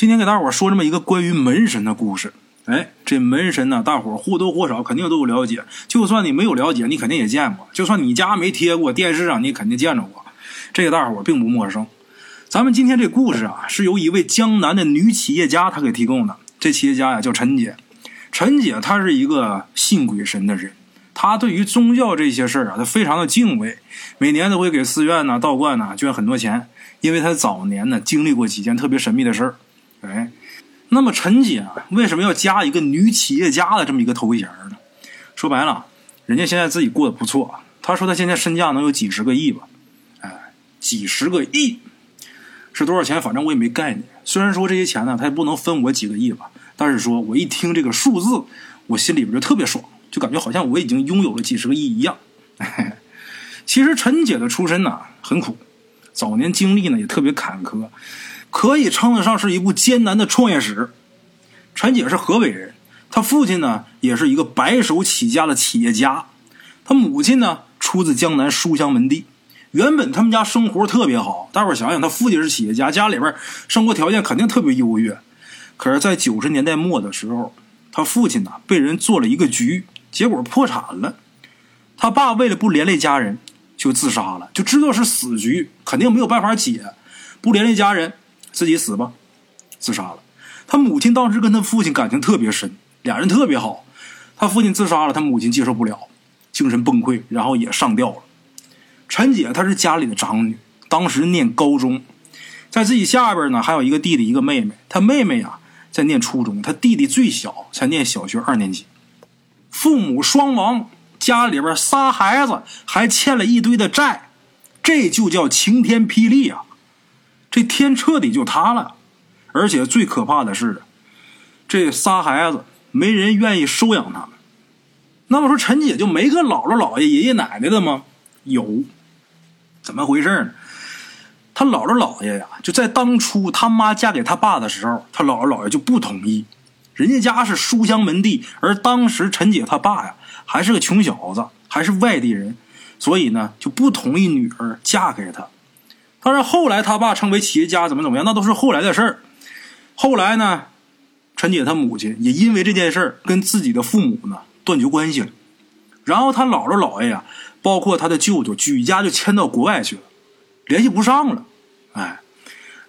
今天给大伙说这么一个关于门神的故事。哎，这门神呢，大伙或多或少肯定都有了解。就算你没有了解，你肯定也见过；就算你家没贴过，电视上你肯定见着过。这个大伙并不陌生。咱们今天这故事啊，是由一位江南的女企业家她给提供的。这企业家呀叫陈姐，陈姐她是一个信鬼神的人，她对于宗教这些事儿啊，她非常的敬畏，每年都会给寺院呐、道观呐捐很多钱，因为她早年呢经历过几件特别神秘的事儿。哎，那么陈姐啊，为什么要加一个女企业家的这么一个头衔呢？说白了，人家现在自己过得不错。她说她现在身价能有几十个亿吧？哎，几十个亿是多少钱？反正我也没概念。虽然说这些钱呢，她也不能分我几个亿吧，但是说我一听这个数字，我心里边就特别爽，就感觉好像我已经拥有了几十个亿一样。其实陈姐的出身呢很苦，早年经历呢也特别坎坷。可以称得上是一部艰难的创业史。陈姐是河北人，她父亲呢也是一个白手起家的企业家，她母亲呢出自江南书香门第。原本他们家生活特别好，大伙想想，他父亲是企业家，家里边生活条件肯定特别优越。可是，在九十年代末的时候，他父亲呢被人做了一个局，结果破产了。他爸为了不连累家人，就自杀了，就知道是死局，肯定没有办法解，不连累家人。自己死吧，自杀了。他母亲当时跟他父亲感情特别深，俩人特别好。他父亲自杀了，他母亲接受不了，精神崩溃，然后也上吊了。陈姐她是家里的长女，当时念高中，在自己下边呢还有一个弟弟一个妹妹。他妹妹呀在念初中，他弟弟最小才念小学二年级。父母双亡，家里边仨孩子还欠了一堆的债，这就叫晴天霹雳啊！这天彻底就塌了，而且最可怕的是，这仨孩子没人愿意收养他们。那么说，陈姐就没个姥姥姥爷、爷爷奶奶的吗？有，怎么回事呢？他姥姥姥爷呀，就在当初他妈嫁给他爸的时候，他姥姥姥爷就不同意。人家家是书香门第，而当时陈姐他爸呀还是个穷小子，还是外地人，所以呢就不同意女儿嫁给他。当然，后来他爸成为企业家，怎么怎么样，那都是后来的事儿。后来呢，陈姐她母亲也因为这件事儿跟自己的父母呢断绝关系了。然后他姥姥姥爷呀，包括他的舅舅，举家就迁到国外去了，联系不上了。哎，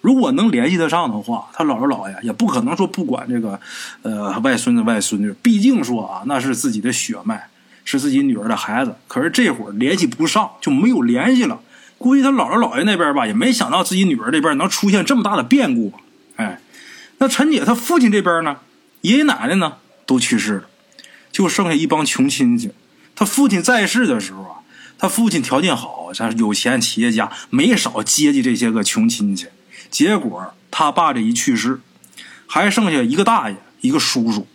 如果能联系得上的话，他姥姥姥爷也不可能说不管这个呃外孙子外孙女，毕竟说啊那是自己的血脉，是自己女儿的孩子。可是这会儿联系不上，就没有联系了。估计他姥姥姥爷那边吧，也没想到自己女儿这边能出现这么大的变故吧？哎，那陈姐她父亲这边呢，爷爷奶奶呢都去世了，就剩下一帮穷亲戚。他父亲在世的时候啊，他父亲条件好，像有钱企业家，没少接济这些个穷亲戚。结果他爸这一去世，还剩下一个大爷，一个叔叔。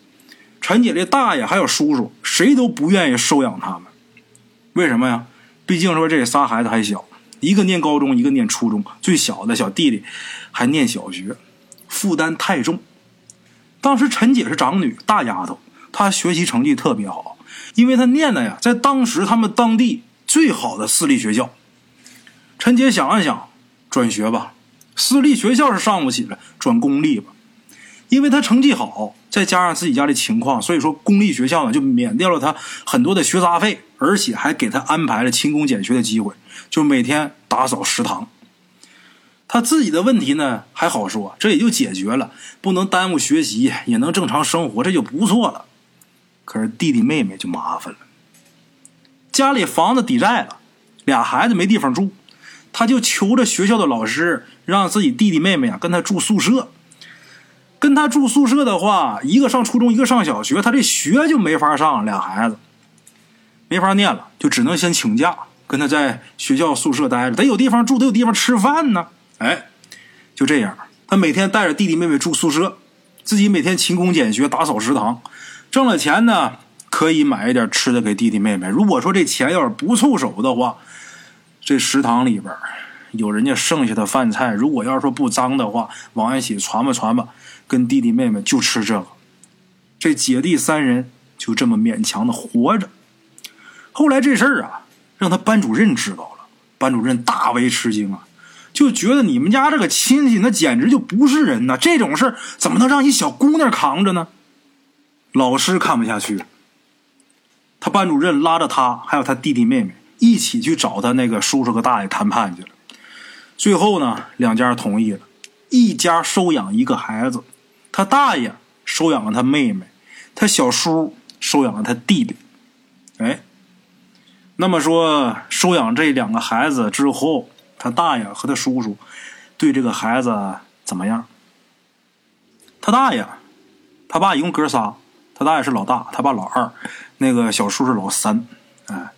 陈姐这大爷还有叔叔，谁都不愿意收养他们。为什么呀？毕竟说这仨孩子还小。一个念高中，一个念初中，最小的小弟弟还念小学，负担太重。当时陈姐是长女，大丫头，她学习成绩特别好，因为她念的呀，在当时他们当地最好的私立学校。陈姐想了想，转学吧，私立学校是上不起了，转公立吧。因为她成绩好，再加上自己家的情况，所以说公立学校呢就免掉了她很多的学杂费，而且还给她安排了勤工俭学的机会。就每天打扫食堂，他自己的问题呢还好说，这也就解决了，不能耽误学习，也能正常生活，这就不错了。可是弟弟妹妹就麻烦了，家里房子抵债了，俩孩子没地方住，他就求着学校的老师，让自己弟弟妹妹啊跟他住宿舍。跟他住宿舍的话，一个上初中，一个上小学，他这学就没法上，俩孩子没法念了，就只能先请假。跟他在学校宿舍待着，得有地方住，得有地方吃饭呢。哎，就这样，他每天带着弟弟妹妹住宿舍，自己每天勤工俭学，打扫食堂，挣了钱呢，可以买一点吃的给弟弟妹妹。如果说这钱要是不凑手的话，这食堂里边有人家剩下的饭菜，如果要是说不脏的话，往一起传吧传吧，跟弟弟妹妹就吃这个。这姐弟三人就这么勉强的活着。后来这事儿啊。让他班主任知道了，班主任大为吃惊啊，就觉得你们家这个亲戚那简直就不是人呐！这种事怎么能让一小姑娘扛着呢？老师看不下去，他班主任拉着他还有他弟弟妹妹一起去找他那个叔叔和大爷谈判去了。最后呢，两家同意了，一家收养一个孩子，他大爷收养了他妹妹，他小叔收养了他弟弟。哎，那么说收养这两个孩子之后。他大爷和他叔叔对这个孩子怎么样？他大爷，他爸一共哥仨，他大爷是老大，他爸老二，那个小叔是老三。哎，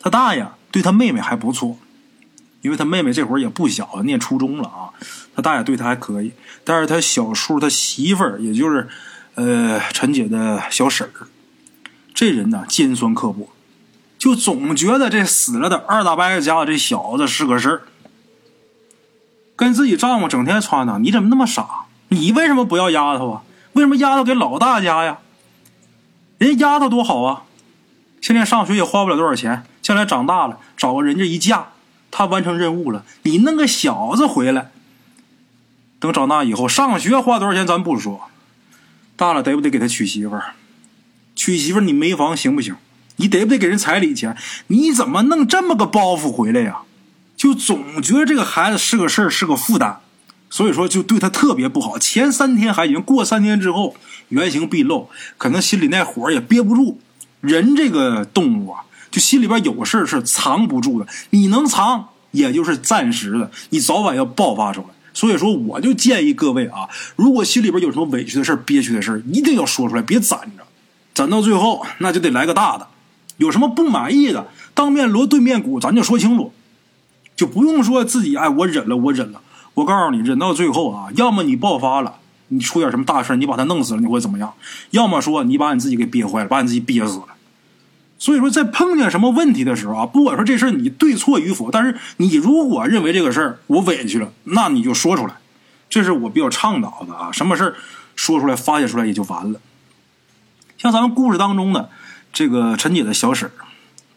他大爷对他妹妹还不错，因为他妹妹这会儿也不小了，念初中了啊。他大爷对他还可以，但是他小叔他媳妇儿，也就是呃陈姐的小婶儿，这人呢尖酸刻薄，就总觉得这死了的二大伯家这小子是个事儿。跟自己丈夫整天穿呢，你怎么那么傻？你为什么不要丫头啊？为什么丫头给老大家呀？人家丫头多好啊，现在上学也花不了多少钱，将来长大了找个人家一嫁，她完成任务了。你弄个小子回来，等长大以后上学花多少钱咱不说，大了得不得给他娶媳妇儿？娶媳妇儿你没房行不行？你得不得给人彩礼钱？你怎么弄这么个包袱回来呀？就总觉得这个孩子是个事儿，是个负担，所以说就对他特别不好。前三天还行，过三天之后原形毕露，可能心里那火也憋不住。人这个动物啊，就心里边有事是藏不住的。你能藏，也就是暂时的，你早晚要爆发出来。所以说，我就建议各位啊，如果心里边有什么委屈的事憋屈的事一定要说出来，别攒着，攒到最后那就得来个大的。有什么不满意的，当面锣对面鼓，咱就说清楚。就不用说自己哎，我忍了，我忍了。我告诉你，忍到最后啊，要么你爆发了，你出点什么大事你把他弄死了，你会怎么样？要么说你把你自己给憋坏了，把你自己憋死了。所以说，在碰见什么问题的时候啊，不管说这事你对错与否，但是你如果认为这个事儿我委屈了，那你就说出来，这是我比较倡导的啊。什么事儿说出来发泄出来也就完了。像咱们故事当中的这个陈姐的小婶儿，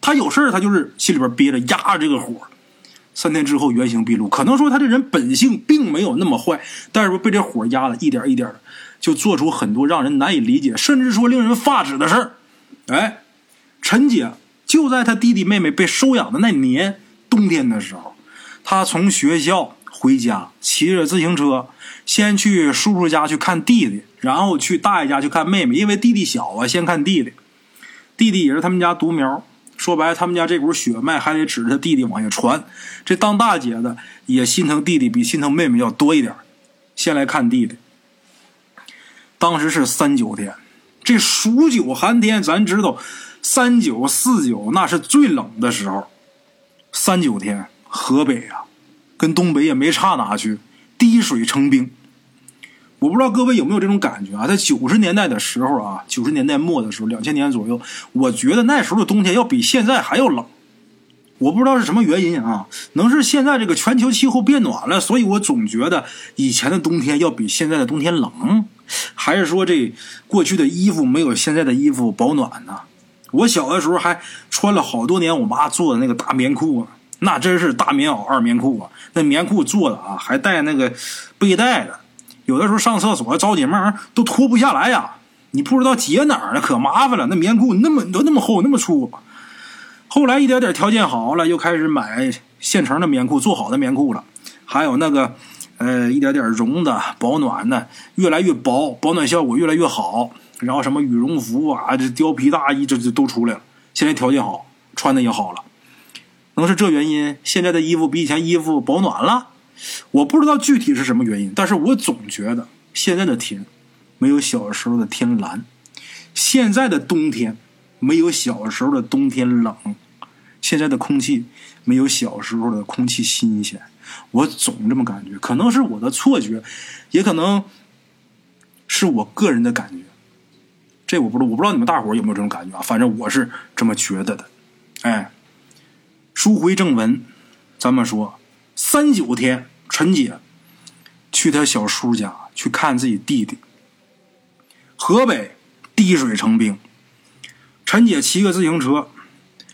她有事儿她就是心里边憋着压着这个火。三天之后原形毕露，可能说他这人本性并没有那么坏，但是被这火压的一点一点的，就做出很多让人难以理解，甚至说令人发指的事儿。哎，陈姐就在他弟弟妹妹被收养的那年冬天的时候，他从学校回家，骑着自行车，先去叔叔家去看弟弟，然后去大爷家去看妹妹，因为弟弟小啊，先看弟弟。弟弟也是他们家独苗。说白了，他们家这股血脉还得指着他弟弟往下传。这当大姐的也心疼弟弟，比心疼妹妹要多一点。先来看弟弟。当时是三九天，这数九寒天，咱知道三九四九那是最冷的时候。三九天，河北啊，跟东北也没差哪去，滴水成冰。我不知道各位有没有这种感觉啊？在九十年代的时候啊，九十年代末的时候，两千年左右，我觉得那时候的冬天要比现在还要冷。我不知道是什么原因啊？能是现在这个全球气候变暖了，所以我总觉得以前的冬天要比现在的冬天冷，还是说这过去的衣服没有现在的衣服保暖呢？我小的时候还穿了好多年我妈做的那个大棉裤啊，那真是大棉袄二棉裤啊，那棉裤做的啊，还带那个背带的。有的时候上厕所着急忙都脱不下来呀，你不知道解哪儿了，可麻烦了。那棉裤那么都那么厚那么粗，后来一点点条件好了，又开始买现成的棉裤，做好的棉裤了。还有那个呃一点点绒的保暖的，越来越薄，保暖效果越来越好。然后什么羽绒服啊，这貂皮大衣这这都出来了。现在条件好，穿的也好了，能是这原因？现在的衣服比以前衣服保暖了？我不知道具体是什么原因，但是我总觉得现在的天没有小时候的天蓝，现在的冬天没有小时候的冬天冷，现在的空气没有小时候的空气新鲜。我总这么感觉，可能是我的错觉，也可能是我个人的感觉。这我不知道，我不知道你们大伙有没有这种感觉啊？反正我是这么觉得的。哎，书回正文，咱们说。三九天，陈姐去她小叔家去看自己弟弟。河北滴水成冰，陈姐骑个自行车，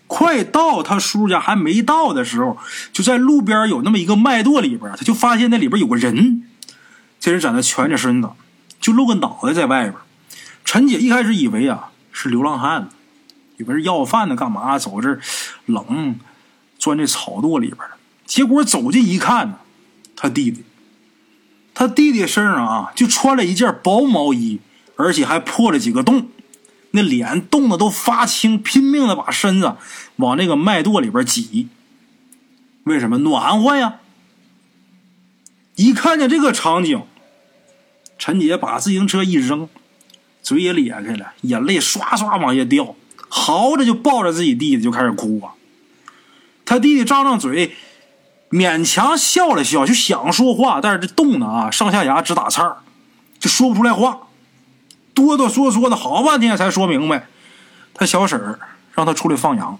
快到他叔家还没到的时候，就在路边有那么一个麦垛里边，他就发现那里边有个人。这人在那蜷着身子，就露个脑袋在外边。陈姐一开始以为啊是流浪汉，以为是要饭的，干嘛走这冷，钻这草垛里边。结果走近一看，他弟弟，他弟弟身上啊就穿了一件薄毛衣，而且还破了几个洞。那脸冻得都发青，拼命的把身子往那个麦垛里边挤。为什么暖和呀？一看见这个场景，陈杰把自行车一扔，嘴也咧开了，眼泪唰唰往下掉，嚎着就抱着自己弟弟就开始哭啊。他弟弟张张嘴，勉强笑了笑，就想说话，但是这冻的啊，上下牙直打颤就说不出来话。哆哆嗦嗦的好半天才说明白，他小婶儿让他出来放羊。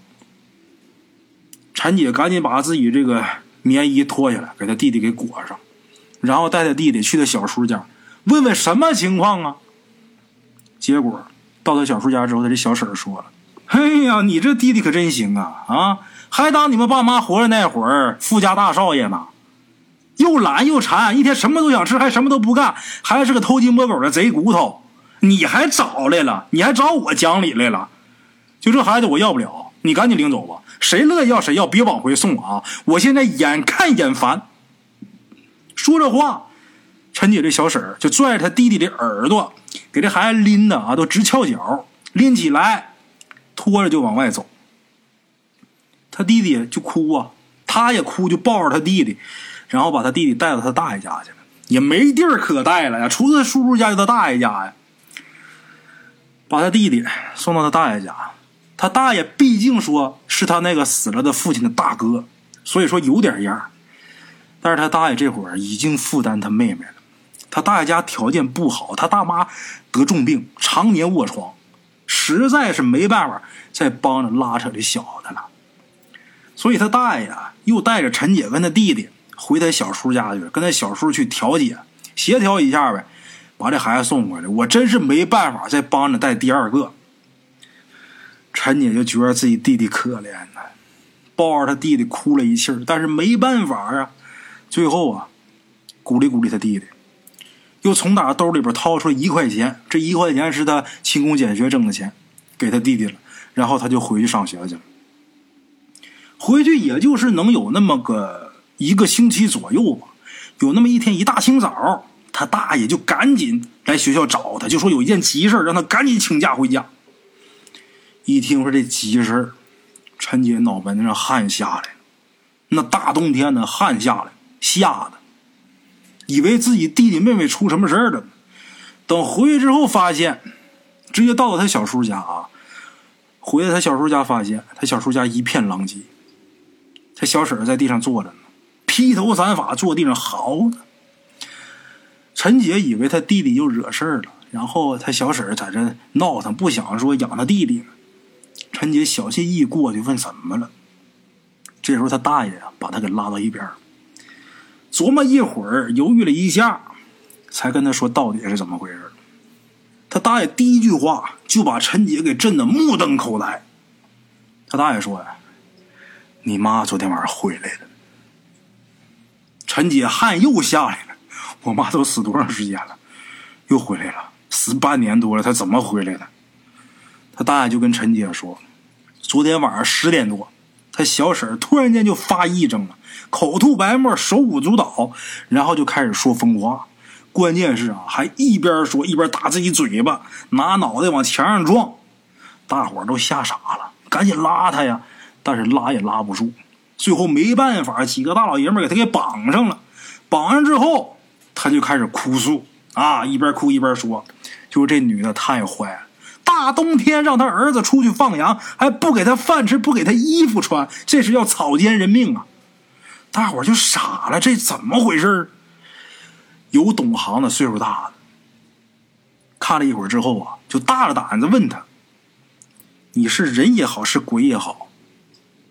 陈姐赶紧把自己这个棉衣脱下来，给他弟弟给裹上，然后带他弟弟去他小叔家，问问什么情况啊？结果到他小叔家之后，他这小婶儿说了：“哎呀，你这弟弟可真行啊！啊，还当你们爸妈活着那会儿富家大少爷呢，又懒又馋，一天什么都想吃，还什么都不干，还是个偷鸡摸狗的贼骨头。”你还找来了？你还找我讲理来了？就这孩子我要不了，你赶紧领走吧。谁乐意要谁要，别往回送啊！我现在眼看眼烦。说这话，陈姐这小婶儿就拽着他弟弟的耳朵，给这孩子拎的啊都直翘脚，拎起来，拖着就往外走。他弟弟就哭啊，他也哭，就抱着他弟弟，然后把他弟弟带到他大爷家去了，也没地儿可带了呀，除了叔叔家就他大爷家呀。把他弟弟送到他大爷家，他大爷毕竟说是他那个死了的父亲的大哥，所以说有点样。但是他大爷这会儿已经负担他妹妹了，他大爷家条件不好，他大妈得重病，常年卧床，实在是没办法再帮着拉扯这小子了。所以他大爷啊，又带着陈姐跟他弟弟回他小叔家去，跟他小叔去调解，协调一下呗。把这孩子送回来，我真是没办法再帮着带第二个。陈姐就觉得自己弟弟可怜呐，抱着他弟弟哭了一气儿，但是没办法啊。最后啊，鼓励鼓励他弟弟，又从打兜里边掏出一块钱，这一块钱是他勤工俭学挣的钱，给他弟弟了。然后他就回去上学去了。回去也就是能有那么个一个星期左右吧。有那么一天一大清早。他大爷就赶紧来学校找他，就说有一件急事让他赶紧请假回家。一听说这急事陈姐脑门子上汗下来了，那大冬天的汗下来，吓得以为自己弟弟妹妹出什么事儿了。等回去之后，发现直接到了他小叔家啊。回到他小叔家，发现他小叔家一片狼藉，小婶在地上坐着呢，披头散发坐地上嚎呢。陈姐以为他弟弟又惹事儿了，然后他小婶在这闹腾，不想说养他弟弟。陈姐小心翼翼过去问怎么了。这时候他大爷啊把他给拉到一边，琢磨一会儿，犹豫了一下，才跟他说到底是怎么回事。他大爷第一句话就把陈姐给震得目瞪口呆。他大爷说呀：“你妈昨天晚上回来了。”陈姐汗又下来了。我妈都死多长时间了，又回来了，死半年多了，她怎么回来的？他大爷就跟陈姐说，昨天晚上十点多，他小婶突然间就发癔症了，口吐白沫，手舞足蹈，然后就开始说疯话，关键是啊，还一边说一边打自己嘴巴，拿脑袋往墙上撞，大伙都吓傻了，赶紧拉他呀，但是拉也拉不住，最后没办法，几个大老爷们给他给绑上了，绑上之后。他就开始哭诉啊，一边哭一边说：“就是这女的太坏了，大冬天让他儿子出去放羊，还不给他饭吃，不给他衣服穿，这是要草菅人命啊！”大伙就傻了，这怎么回事有懂行的，岁数大的，看了一会儿之后啊，就大着胆子问他：“你是人也好，是鬼也好，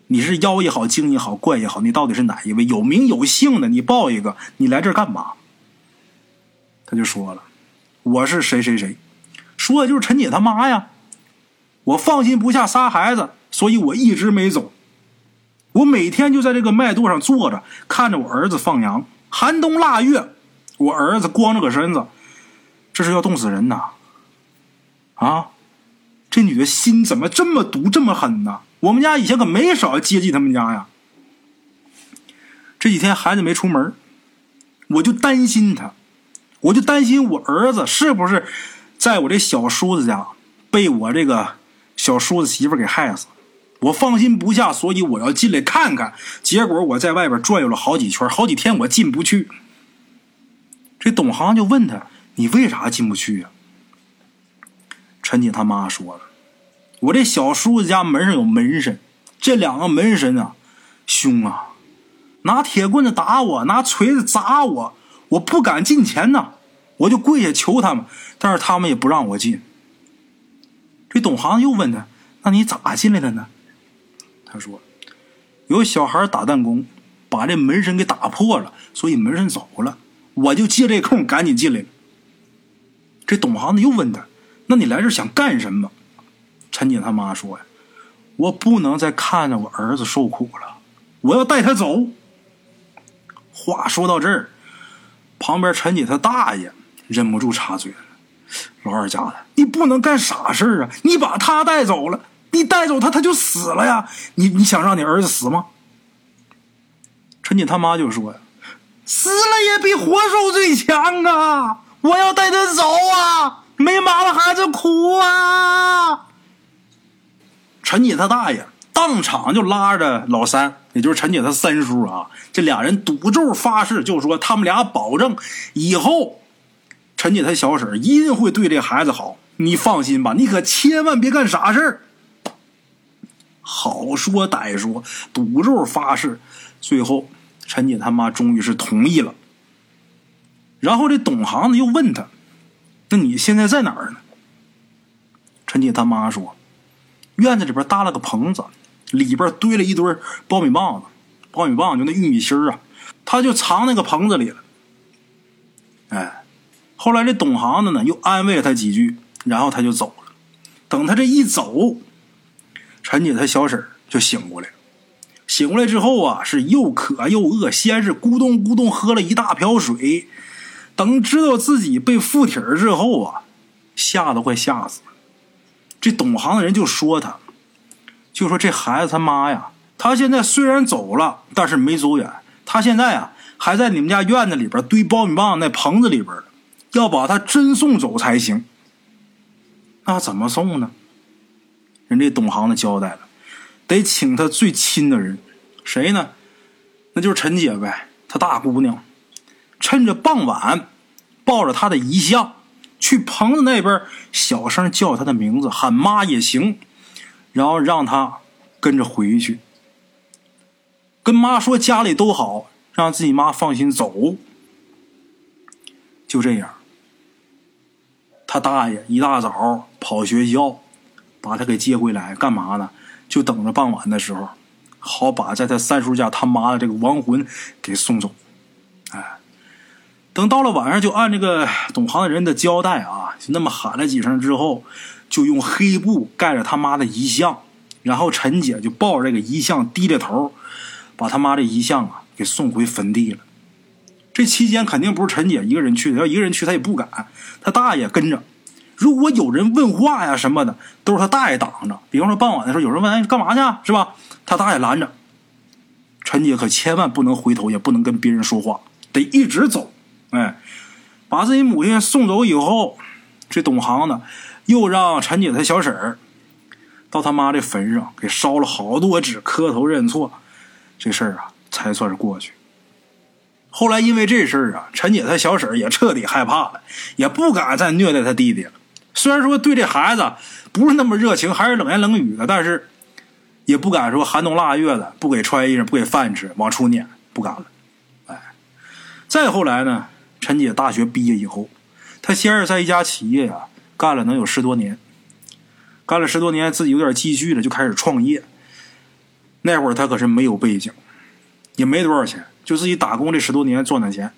你是妖也好，精也好，怪也好，你到底是哪一位？有名有姓的，你报一个，你来这儿干嘛？”他就说了：“我是谁谁谁，说的就是陈姐他妈呀！我放心不下仨孩子，所以我一直没走。我每天就在这个麦垛上坐着，看着我儿子放羊。寒冬腊月，我儿子光着个身子，这是要冻死人呐！啊，这女的心怎么这么毒，这么狠呢？我们家以前可没少接济他们家呀。这几天孩子没出门，我就担心他，我就担心我儿子是不是在我这小叔子家被我这个小叔子媳妇给害死。我放心不下，所以我要进来看看。结果我在外边转悠了好几圈，好几天我进不去。这董行就问他：“你为啥进不去呀？”陈姐他妈说了：“我这小叔子家门上有门神，这两个门神啊，凶啊，拿铁棍子打我，拿锤子砸我，我不敢进前呐，我就跪下求他们，但是他们也不让我进。”这董行又问他：“那你咋进来的呢？”他说：“有小孩打弹弓，把这门神给打破了，所以门神走了，我就借这空赶紧进来了。”这董行子又问他：“那你来这想干什么？”陈姐他妈说：“呀，我不能再看着我儿子受苦了，我要带他走。”话说到这儿，旁边陈姐他大爷忍不住插嘴了：“老二家的，你不能干傻事啊！你把他带走了。”你带走他，他就死了呀！你你想让你儿子死吗？陈锦他妈就说呀：“死了也比活受罪强啊！我要带他走啊！没妈的孩子苦啊！”陈姐她大爷当场就拉着老三，也就是陈姐她三叔啊，这俩人赌咒发誓，就说他们俩保证以后陈姐她小婶一定会对这孩子好。你放心吧，你可千万别干傻事儿。好说歹说，赌咒发誓，最后陈姐他妈终于是同意了。然后这董行子又问他：“那你现在在哪儿呢？”陈姐他妈说：“院子里边搭了个棚子，里边堆了一堆苞米棒子，苞米棒就那玉米芯儿啊，他就藏那个棚子里了。”哎，后来这懂行的呢又安慰了他几句，然后他就走了。等他这一走。陈姐她小婶就醒过来了，醒过来之后啊，是又渴又饿，先是咕咚咕咚喝了一大瓢水，等知道自己被附体之后啊，吓得快吓死了。这懂行的人就说他，就说这孩子他妈呀，他现在虽然走了，但是没走远，他现在啊还在你们家院子里边堆苞米棒那棚子里边要把他真送走才行。那怎么送呢？人这懂行的交代了，得请他最亲的人，谁呢？那就是陈姐呗，她大姑娘。趁着傍晚，抱着她的遗像，去棚子那边小声叫他的名字，喊妈也行，然后让他跟着回去，跟妈说家里都好，让自己妈放心走。就这样，他大爷一大早跑学校。把他给接回来干嘛呢？就等着傍晚的时候，好把在他三叔家他妈的这个亡魂给送走。哎，等到了晚上，就按这个懂行的人的交代啊，就那么喊了几声之后，就用黑布盖着他妈的遗像，然后陈姐就抱着这个遗像，低着头，把他妈的遗像啊给送回坟地了。这期间肯定不是陈姐一个人去的，要一个人去她也不敢，她大爷跟着。如果有人问话呀什么的，都是他大爷挡着。比方说傍晚的时候，有人问：“哎，干嘛去？是吧？”他大爷拦着。陈姐可千万不能回头，也不能跟别人说话，得一直走。哎，把自己母亲送走以后，这懂行的又让陈姐她小婶儿到他妈这坟上给烧了好多纸，磕头认错。这事儿啊，才算是过去。后来因为这事儿啊，陈姐她小婶儿也彻底害怕了，也不敢再虐待他弟弟了。虽然说对这孩子不是那么热情，还是冷言冷语的，但是也不敢说寒冬腊月的不给穿衣裳、不给饭吃，往出撵，不敢了。哎，再后来呢，陈姐大学毕业以后，她先是在一家企业啊干了能有十多年，干了十多年，自己有点积蓄了，就开始创业。那会儿她可是没有背景，也没多少钱，就自己打工这十多年赚的钱。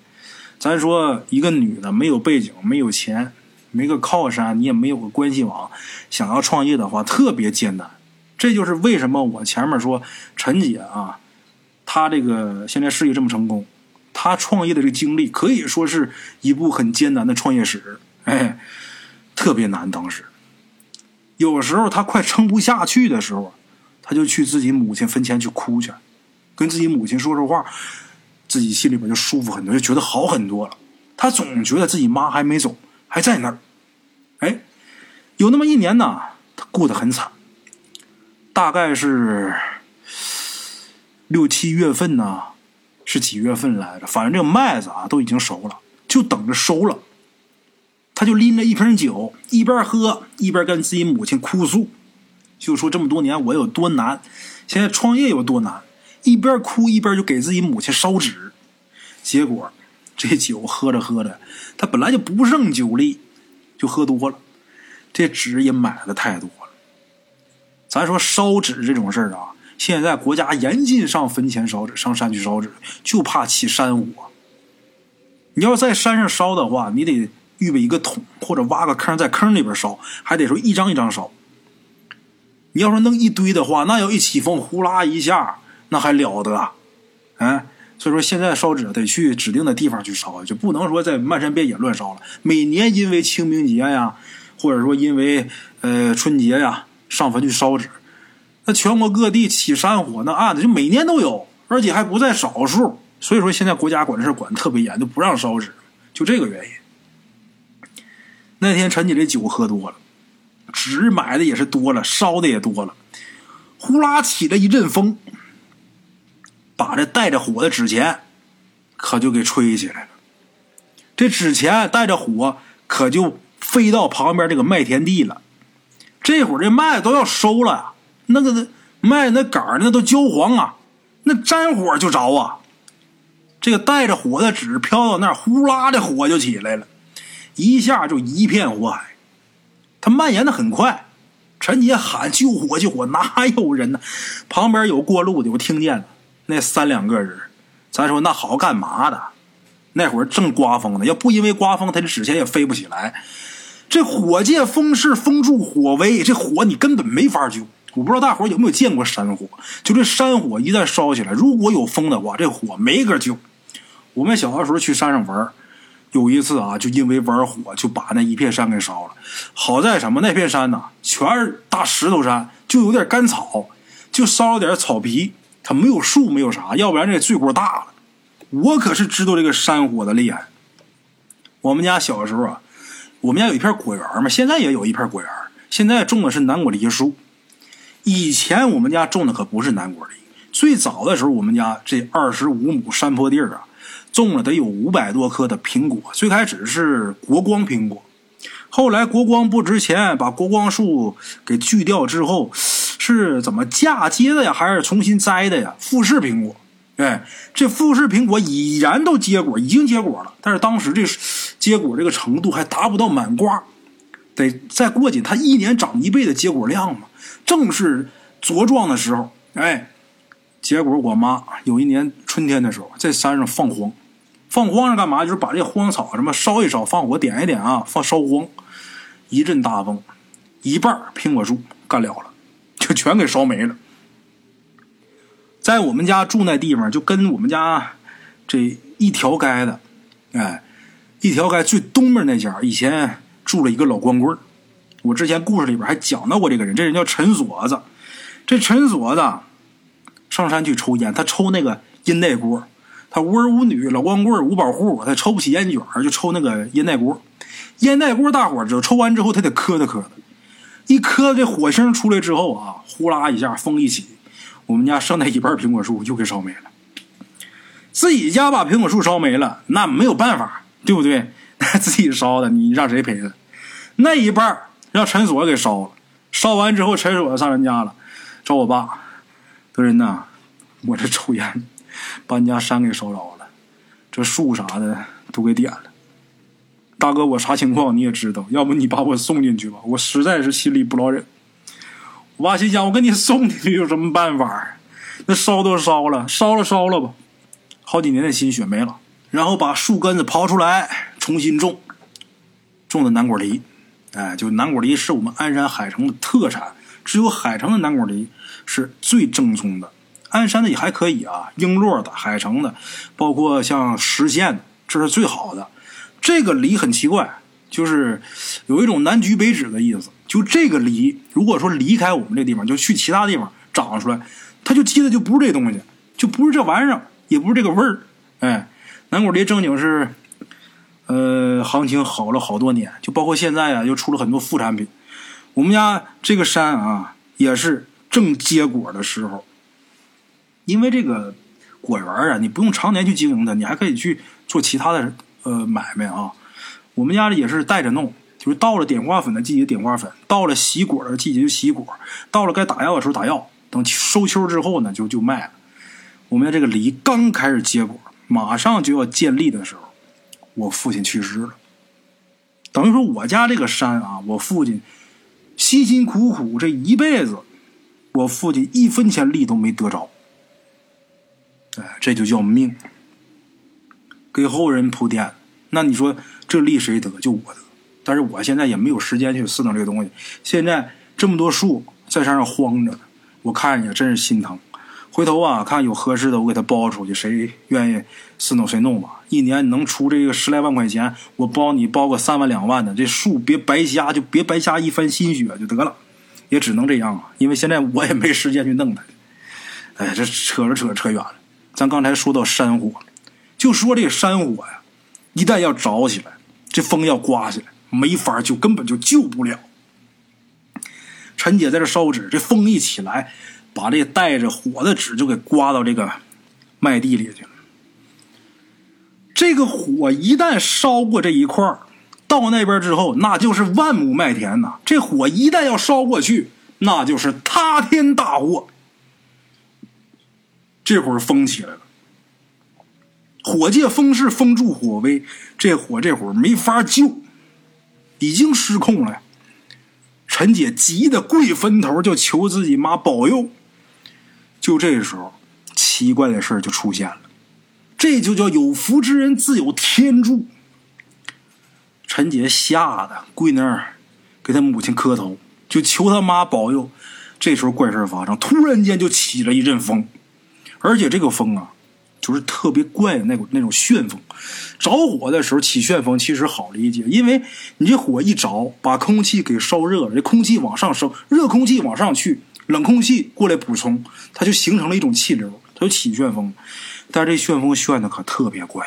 咱说一个女的没有背景，没有钱。没个靠山，你也没有个关系网，想要创业的话特别艰难。这就是为什么我前面说陈姐啊，她这个现在事业这么成功，他创业的这个经历可以说是一部很艰难的创业史，哎，特别难。当时有时候他快撑不下去的时候，他就去自己母亲坟前去哭去，跟自己母亲说说话，自己心里边就舒服很多，就觉得好很多了。他总觉得自己妈还没走，还在那儿。哎，有那么一年呢，他过得很惨。大概是六七月份呢，是几月份来着？反正这个麦子啊都已经熟了，就等着收了。他就拎着一瓶酒，一边喝一边跟自己母亲哭诉，就说这么多年我有多难，现在创业有多难。一边哭一边就给自己母亲烧纸，结果这酒喝着喝着，他本来就不胜酒力，就喝多了，这纸也买的太多了。咱说烧纸这种事儿啊，现在国家严禁上坟前烧纸，上山去烧纸，就怕起山火。你要在山上烧的话，你得预备一个桶，或者挖个坑，在坑里边烧，还得说一张一张烧。你要说弄一堆的话，那要一起风，呼啦一下，那还了得啊？哎，所以说现在烧纸得去指定的地方去烧，就不能说在漫山遍野乱烧了。每年因为清明节呀，或者说因为呃春节呀。上坟去烧纸，那全国各地起山火，那案子就每年都有，而且还不在少数。所以说现在国家管这事管的特别严，就不让烧纸，就这个原因。那天陈姐这酒喝多了，纸买的也是多了，烧的也多了，呼啦起了一阵风，把这带着火的纸钱可就给吹起来了。这纸钱带着火，可就飞到旁边这个麦田地了。这会儿这麦都要收了，那个卖那杆儿那都焦黄啊，那沾火就着啊。这个带着火的纸飘到那儿，呼啦的火就起来了，一下就一片火海。它蔓延的很快，陈姐喊救火救火，哪有人呢？旁边有过路的，我听见了，那三两个人，咱说那好干嘛的？那会儿正刮风呢，要不因为刮风，他的纸钱也飞不起来。这火借风势，风助火威，这火你根本没法救。我不知道大伙有没有见过山火，就这山火一旦烧起来，如果有风的话，这火没个救。我们小的时候去山上玩，有一次啊，就因为玩火，就把那一片山给烧了。好在什么？那片山呐，全是大石头山，就有点干草，就烧了点草皮，它没有树，没有啥，要不然这罪过大了。我可是知道这个山火的厉害。我们家小时候啊。我们家有一片果园嘛，现在也有一片果园，现在种的是南果梨树。以前我们家种的可不是南果梨，最早的时候，我们家这二十五亩山坡地儿啊，种了得有五百多棵的苹果。最开始是国光苹果，后来国光不值钱，把国光树给锯掉之后，是怎么嫁接的呀？还是重新栽的呀？富士苹果。哎，这富士苹果已然都结果，已经结果了。但是当时这结果这个程度还达不到满瓜，得再过紧，它一年长一倍的结果量嘛。正是茁壮的时候，哎，结果我妈有一年春天的时候在山上放荒，放荒是干嘛？就是把这荒草什么烧一烧，放火点一点啊，放烧荒。一阵大风，一半苹果树干了了，就全给烧没了。在我们家住那地方，就跟我们家这一条街的，哎，一条街最东边那家，以前住了一个老光棍我之前故事里边还讲到过这个人，这人叫陈锁子。这陈锁子上山去抽烟，他抽那个烟袋锅。他无儿无女，老光棍无保护，他抽不起烟卷，就抽那个烟袋锅。烟袋锅大伙知道，抽完之后他得磕的磕的，一磕这火星出来之后啊，呼啦一下风一起。我们家剩那一半苹果树就给烧没了，自己家把苹果树烧没了，那没有办法，对不对？自己烧的，你让谁赔的？那一半让陈锁给烧了，烧完之后，陈锁上人家了，找我爸，说人呐，我这抽烟把你家山给烧着了，这树啥的都给点了。大哥，我啥情况你也知道，要不你把我送进去吧，我实在是心里不老忍。我爸心想：“我给你送进去有什么办法？那烧都烧了，烧了烧了吧，好几年的心血没了。然后把树根子刨出来，重新种，种的南果梨。哎，就南果梨是我们鞍山海城的特产，只有海城的南果梨是最正宗的。鞍山的也还可以啊，璎珞的、海城的，包括像实县的，这是最好的。这个梨很奇怪，就是有一种南橘北枳的意思。就这个梨，如果说离开我们这地方，就去其他地方长出来，它就记得就不是这东西，就不是这玩意儿，也不是这个味儿。哎，南果梨正经是，呃，行情好了好多年，就包括现在啊，又出了很多副产品。我们家这个山啊，也是正结果的时候。因为这个果园啊，你不用常年去经营它，你还可以去做其他的呃买卖啊。我们家也是带着弄，就是到了点花粉的季节点花粉，到了洗果的季节就洗果，到了该打药的时候打药。等收秋之后呢，就就卖了。我们家这个梨刚开始结果，马上就要见粒的时候，我父亲去世了。等于说我家这个山啊，我父亲辛辛苦苦这一辈子，我父亲一分钱利都没得着。哎，这就叫命，给后人铺垫。那你说这利谁得？就我得。但是我现在也没有时间去伺弄这个东西。现在这么多树在山上荒着呢，我看着真是心疼。回头啊，看有合适的，我给他包出去，谁愿意伺弄谁弄吧。一年能出这个十来万块钱，我包你包个三万两万的，这树别白瞎，就别白瞎一番心血就得了。也只能这样啊，因为现在我也没时间去弄它。哎，这扯着扯扯远了。咱刚才说到山火，就说这个山火呀，一旦要着起来，这风要刮起来，没法救，根本就救不了。陈姐在这烧纸，这风一起来，把这带着火的纸就给刮到这个麦地里去了。这个火一旦烧过这一块到那边之后，那就是万亩麦田呐。这火一旦要烧过去，那就是塌天大祸。这会儿风起来了，火借风势，风助火威，这火这会儿没法救，已经失控了。陈姐急得跪坟头，就求自己妈保佑。就这时候，奇怪的事就出现了，这就叫有福之人自有天助。陈姐吓得跪那儿，给他母亲磕头，就求他妈保佑。这时候怪事发生，突然间就起了一阵风。而且这个风啊，就是特别怪的那种那种旋风。着火的时候起旋风其实好理解，因为你这火一着，把空气给烧热了，这空气往上升，热空气往上去，冷空气过来补充，它就形成了一种气流，它就起旋风。但是这旋风旋的可特别怪，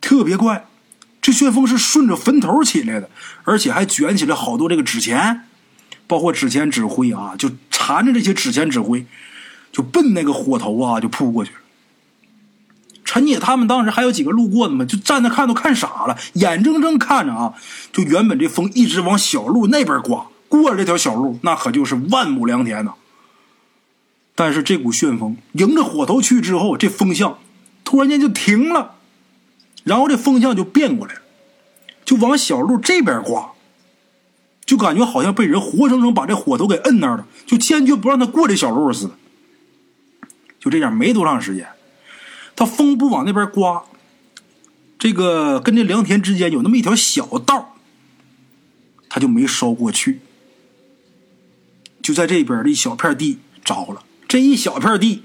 特别怪。这旋风是顺着坟头起来的，而且还卷起来好多这个纸钱，包括纸钱纸灰啊，就缠着这些纸钱纸灰。就奔那个火头啊，就扑过去了。陈姐他们当时还有几个路过的嘛，就站那看都看傻了，眼睁睁看着啊，就原本这风一直往小路那边刮，过了这条小路，那可就是万亩良田呐。但是这股旋风迎着火头去之后，这风向突然间就停了，然后这风向就变过来了，就往小路这边刮，就感觉好像被人活生生把这火头给摁那儿了，就坚决不让他过这小路似的。就这样，没多长时间，他风不往那边刮，这个跟这良田之间有那么一条小道，他就没烧过去。就在这边的一小片地着了，这一小片地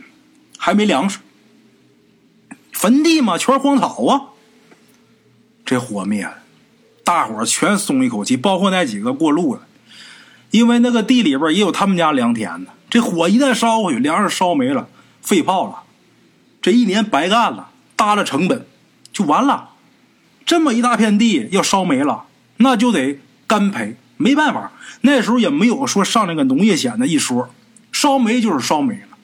还没粮食，坟地嘛，全是荒草啊。这火灭了，大伙全松一口气，包括那几个过路的，因为那个地里边也有他们家良田呢。这火一旦烧过去，粮食烧没了。废炮了，这一年白干了，搭了成本就完了。这么一大片地要烧没了，那就得干赔，没办法。那时候也没有说上那个农业险的一说，烧煤就是烧煤了。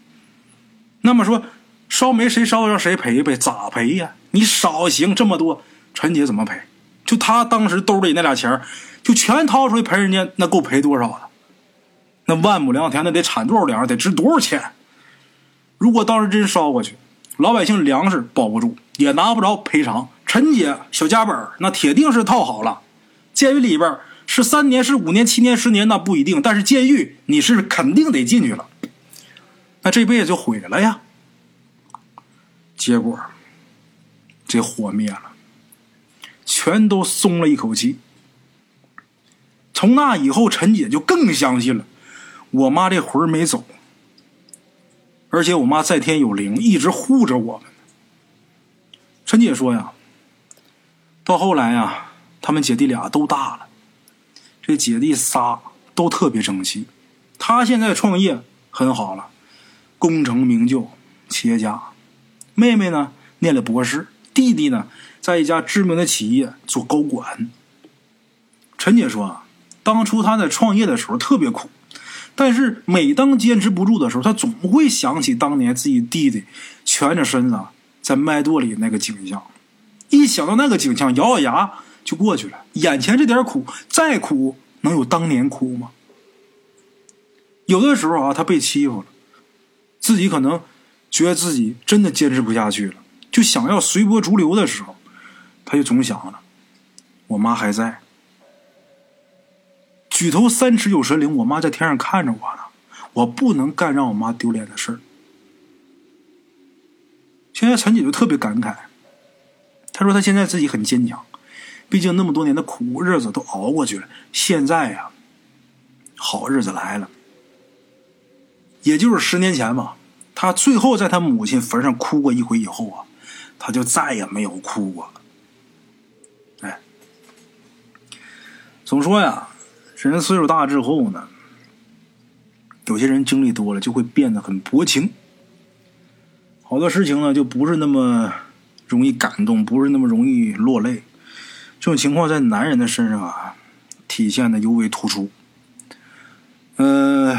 那么说烧煤谁烧让谁赔呗？咋赔呀？你少行这么多，陈姐怎么赔？就他当时兜里那俩钱就全掏出来赔人家，那够赔多少的？那万亩良田那得产多少粮，得值多少钱？如果当时真烧过去，老百姓粮食保不住，也拿不着赔偿。陈姐小家本那铁定是套好了。监狱里边是三年、是五年、七年、十年，那不一定。但是监狱你是肯定得进去了，那这辈子就毁了呀。结果这火灭了，全都松了一口气。从那以后，陈姐就更相信了，我妈这魂没走，而且我妈在天有灵，一直护着我们。陈姐说呀，到后来呀，他们姐弟俩都大了，这姐弟仨都特别争气。他现在创业很好了，功成名就，企业家。妹妹呢，念了博士，弟弟呢，在一家知名的企业做高管。陈姐说啊，当初她在创业的时候特别苦，但是每当坚持不住的时候，她总会想起当年自己弟弟蜷着身子在麦垛里那个景象。一想到那个景象，咬咬牙就过去了。眼前这点苦，再苦能有当年苦吗？有的时候啊，他被欺负了，自己可能觉得自己真的坚持不下去了，就想要随波逐流的时候，他就总想着：我妈还在。举头三尺有神灵，我妈在天上看着我呢，我不能干让我妈丢脸的事儿。现在陈姐就特别感慨，她说她现在自己很坚强，毕竟那么多年的苦日子都熬过去了，现在呀，好日子来了。也就是十年前吧，他最后在他母亲坟上哭过一回以后啊，他就再也没有哭过了。哎，总说呀。人岁数大之后呢，有些人经历多了就会变得很薄情，好多事情呢就不是那么容易感动，不是那么容易落泪。这种情况在男人的身上啊体现的尤为突出。呃，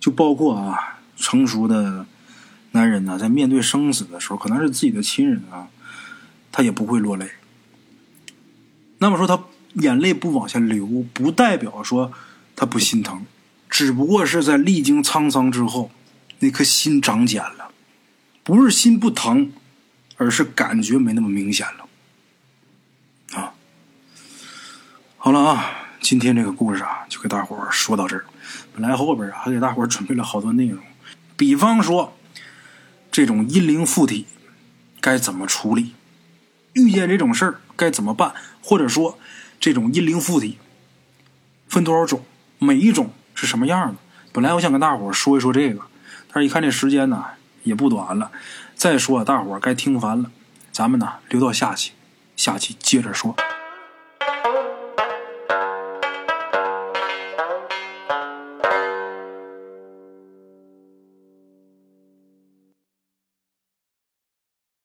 就包括啊成熟的男人呢，在面对生死的时候，可能是自己的亲人啊，他也不会落泪。那么说他。眼泪不往下流，不代表说他不心疼，只不过是在历经沧桑之后，那颗心长茧了，不是心不疼，而是感觉没那么明显了。啊，好了啊，今天这个故事啊，就给大伙说到这儿。本来后边，还给大伙准备了好多内容，比方说这种阴灵附体该怎么处理，遇见这种事儿该怎么办，或者说。这种阴灵附体分多少种？每一种是什么样的？本来我想跟大伙说一说这个，但是一看这时间呢也不短了，再说大伙该听烦了。咱们呢留到下期，下期接着说。